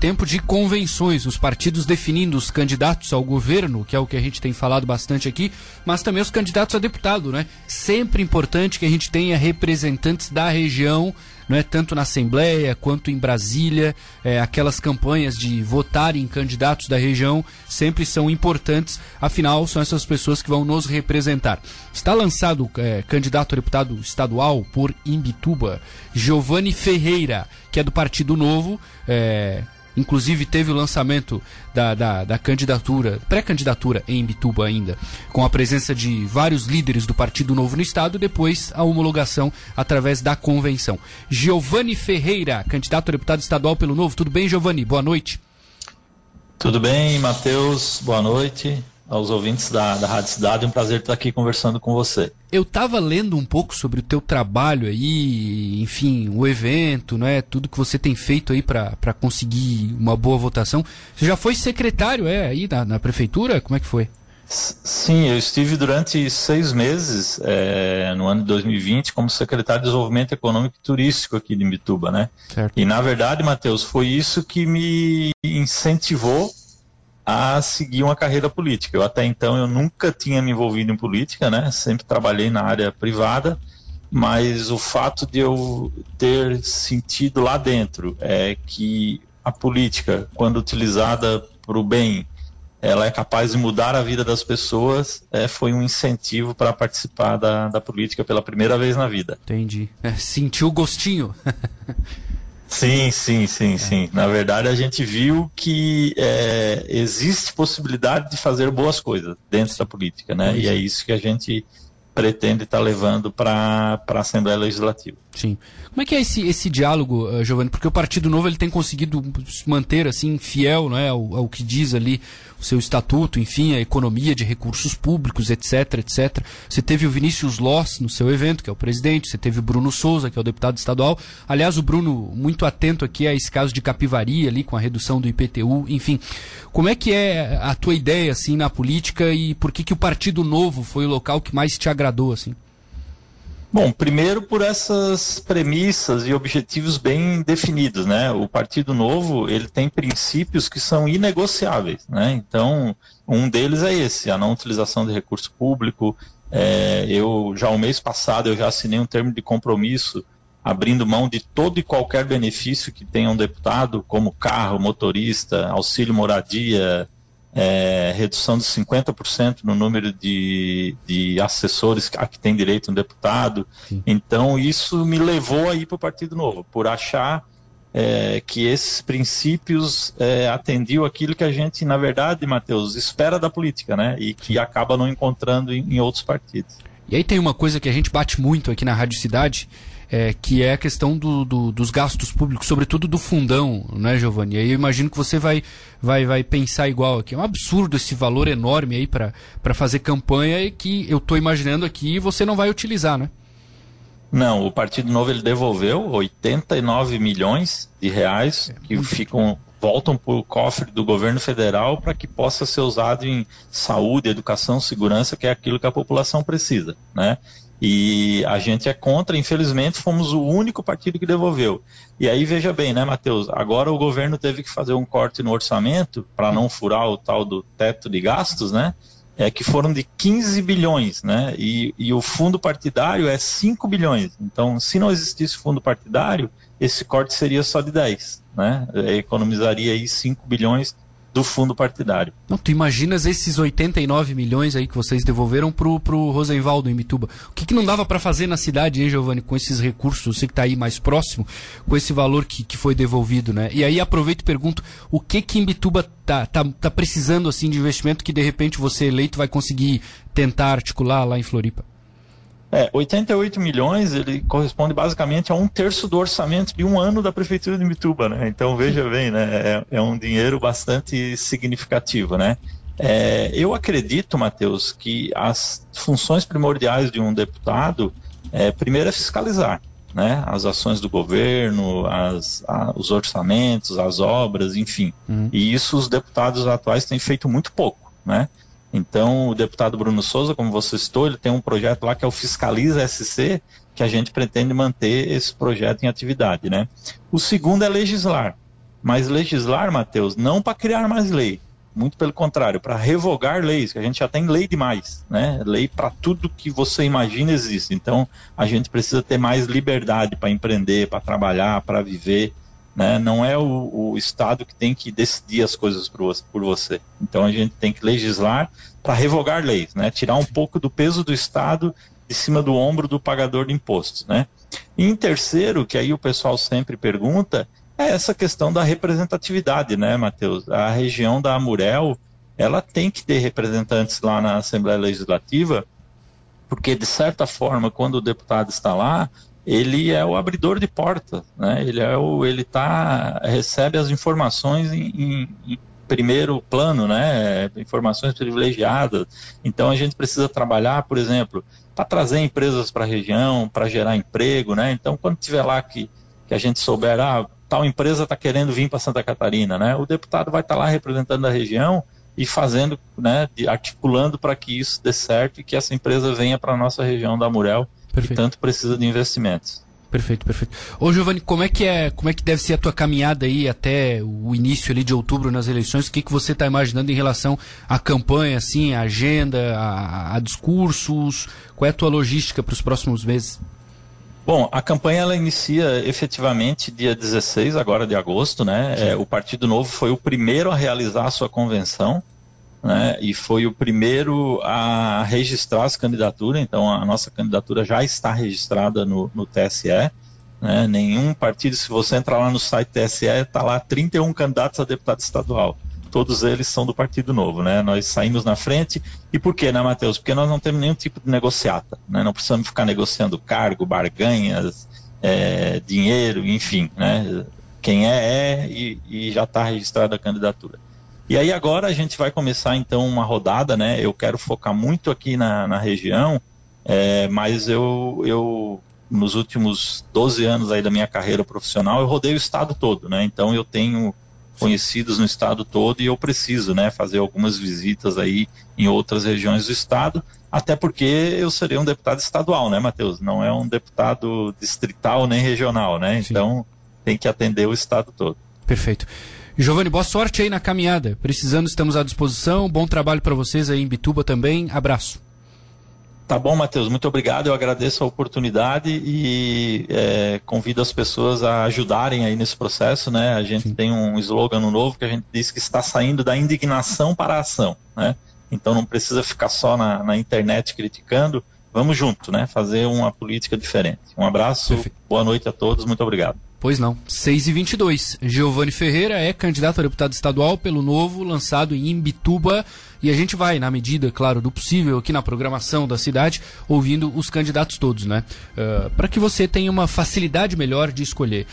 tempo de convenções, os partidos definindo os candidatos ao governo, que é o que a gente tem falado bastante aqui, mas também os candidatos a deputado, né? Sempre importante que a gente tenha representantes da região, não é tanto na Assembleia quanto em Brasília, é, aquelas campanhas de votar em candidatos da região sempre são importantes, afinal são essas pessoas que vão nos representar. Está lançado é, candidato a deputado estadual por Imbituba, Giovanni Ferreira, que é do Partido Novo, é, Inclusive teve o lançamento da, da, da candidatura, pré-candidatura em Bituba ainda, com a presença de vários líderes do Partido Novo no Estado, depois a homologação através da convenção. Giovanni Ferreira, candidato a deputado estadual pelo Novo. Tudo bem, Giovanni? Boa noite. Tudo bem, Matheus. Boa noite aos ouvintes da, da Rádio Cidade. É um prazer estar aqui conversando com você. Eu estava lendo um pouco sobre o teu trabalho aí, enfim, o evento, né? Tudo que você tem feito aí para conseguir uma boa votação. Você já foi secretário, é, aí na, na prefeitura? Como é que foi? Sim, eu estive durante seis meses é, no ano de 2020 como secretário de Desenvolvimento Econômico e Turístico aqui de Mituba, né? Certo. E na verdade, Matheus, foi isso que me incentivou a seguir uma carreira política. Eu até então eu nunca tinha me envolvido em política, né? Sempre trabalhei na área privada, mas o fato de eu ter sentido lá dentro é que a política, quando utilizada para o bem, ela é capaz de mudar a vida das pessoas, é, foi um incentivo para participar da, da política pela primeira vez na vida. Entendi. É, sentiu o gostinho. Sim, sim, sim, é. sim. Na verdade, a gente viu que é, existe possibilidade de fazer boas coisas dentro da política, né? E é isso que a gente pretende estar tá levando para a Assembleia Legislativa. Sim. Como é que é esse, esse diálogo, uh, Giovanni? Porque o Partido Novo ele tem conseguido se manter assim fiel né, ao, ao, que diz ali o seu estatuto, enfim, a economia de recursos públicos, etc, etc. Você teve o Vinícius Loss no seu evento, que é o presidente, você teve o Bruno Souza, que é o deputado estadual. Aliás, o Bruno muito atento aqui a esse caso de capivaria ali com a redução do IPTU, enfim. Como é que é a tua ideia assim na política e por que que o Partido Novo foi o local que mais te agradou assim? Bom, primeiro por essas premissas e objetivos bem definidos, né? O Partido Novo, ele tem princípios que são inegociáveis, né? Então, um deles é esse, a não utilização de recurso público. É, eu, já o mês passado, eu já assinei um termo de compromisso abrindo mão de todo e qualquer benefício que tenha um deputado, como carro, motorista, auxílio moradia, é, redução de 50% no número de, de assessores a que tem direito um deputado. Sim. Então, isso me levou a ir para o Partido Novo, por achar é, que esses princípios é, atendiam aquilo que a gente, na verdade, Matheus, espera da política, né? E que acaba não encontrando em, em outros partidos. E aí tem uma coisa que a gente bate muito aqui na Rádio Cidade, é, que é a questão do, do, dos gastos públicos, sobretudo do fundão, né, Giovanni? Aí eu imagino que você vai, vai, vai pensar igual aqui. É um absurdo esse valor enorme aí para fazer campanha e que eu estou imaginando aqui e você não vai utilizar, né? Não, o Partido Novo ele devolveu 89 milhões de reais é, que ficam voltam para o cofre do governo federal para que possa ser usado em saúde, educação, segurança, que é aquilo que a população precisa, né? E a gente é contra, infelizmente, fomos o único partido que devolveu. E aí, veja bem, né, Matheus? Agora o governo teve que fazer um corte no orçamento para não furar o tal do teto de gastos, né? É, que foram de 15 bilhões, né? E, e o fundo partidário é 5 bilhões. Então, se não existisse fundo partidário, esse corte seria só de 10, né? É, economizaria aí 5 bilhões do fundo partidário. Não, tu imaginas esses 89 milhões aí que vocês devolveram pro, pro Rosenvaldo em Mituba. O que, que não dava para fazer na cidade, hein, Giovanni, com esses recursos, você que está aí mais próximo, com esse valor que, que foi devolvido, né? E aí aproveito e pergunto, o que que em Mituba tá, tá, tá precisando assim de investimento que de repente você eleito vai conseguir tentar articular lá em Floripa? É, 88 milhões, ele corresponde basicamente a um terço do orçamento de um ano da Prefeitura de Mituba, né? Então, veja bem, né? É, é um dinheiro bastante significativo, né? É, eu acredito, Matheus, que as funções primordiais de um deputado, é, primeiro é fiscalizar, né? As ações do governo, as, a, os orçamentos, as obras, enfim. Uhum. E isso os deputados atuais têm feito muito pouco, né? Então, o deputado Bruno Souza, como você citou, ele tem um projeto lá que é o Fiscaliza SC, que a gente pretende manter esse projeto em atividade, né? O segundo é legislar, Mas legislar, Matheus, não para criar mais lei, muito pelo contrário, para revogar leis, que a gente já tem lei demais, né? Lei para tudo que você imagina existe. Então, a gente precisa ter mais liberdade para empreender, para trabalhar, para viver, né? Não é o, o, Estado que tem que decidir as coisas por, você. Então, a gente tem que legislar para revogar leis, né? Tirar um pouco do peso do Estado de cima do ombro do pagador de impostos, né? E em terceiro, que aí o pessoal sempre pergunta, é essa questão da representatividade, né, Matheus? A região da Amurel, ela tem que ter representantes lá na Assembleia Legislativa, porque de certa forma, quando o deputado está lá, ele é o abridor de porta, né? Ele é o, ele tá recebe as informações em, em, primeiro plano, né? Informações privilegiadas. Então a gente precisa trabalhar, por exemplo, para trazer empresas para a região, para gerar emprego, né? Então quando tiver lá que que a gente souber, ah, tal empresa está querendo vir para Santa Catarina, né? O deputado vai estar tá lá representando a região e fazendo, né, articulando para que isso dê certo e que essa empresa venha para a nossa região da Murel, perfeito. que tanto precisa de investimentos. Perfeito, perfeito. Ô Giovanni, como é que é, como é que deve ser a tua caminhada aí até o início ali de outubro nas eleições? O que, que você está imaginando em relação à campanha, assim, à agenda, a, a discursos? Qual é a tua logística para os próximos meses? Bom, a campanha ela inicia efetivamente dia 16 agora de agosto, né? É, o Partido Novo foi o primeiro a realizar a sua convenção, né? E foi o primeiro a registrar as candidaturas. Então a nossa candidatura já está registrada no, no TSE. Né? Nenhum partido, se você entrar lá no site TSE, está lá 31 candidatos a deputado estadual todos eles são do Partido Novo, né? Nós saímos na frente. E por quê, né, Matheus? Porque nós não temos nenhum tipo de negociata, né? Não precisamos ficar negociando cargo, barganhas, é, dinheiro, enfim, né? Quem é, é e, e já está registrada a candidatura. E aí agora a gente vai começar então uma rodada, né? Eu quero focar muito aqui na, na região, é, mas eu, eu nos últimos 12 anos aí da minha carreira profissional, eu rodei o estado todo, né? Então eu tenho conhecidos no estado todo e eu preciso, né, fazer algumas visitas aí em outras regiões do estado, até porque eu serei um deputado estadual, né, Matheus? Não é um deputado distrital nem regional, né? Sim. Então tem que atender o estado todo. Perfeito. Giovanni, boa sorte aí na caminhada. Precisando, estamos à disposição. Bom trabalho para vocês aí em Bituba também. Abraço. Tá bom, Matheus, muito obrigado. Eu agradeço a oportunidade e é, convido as pessoas a ajudarem aí nesse processo. Né? A gente Sim. tem um slogan novo que a gente diz que está saindo da indignação para a ação. Né? Então não precisa ficar só na, na internet criticando. Vamos junto, né? Fazer uma política diferente. Um abraço, Perfeito. boa noite a todos, muito obrigado. Pois não. 6 e 22 Giovanni Ferreira é candidato a deputado estadual pelo Novo, lançado em Imbituba. E a gente vai, na medida, claro, do possível, aqui na programação da cidade, ouvindo os candidatos todos, né? Uh, Para que você tenha uma facilidade melhor de escolher.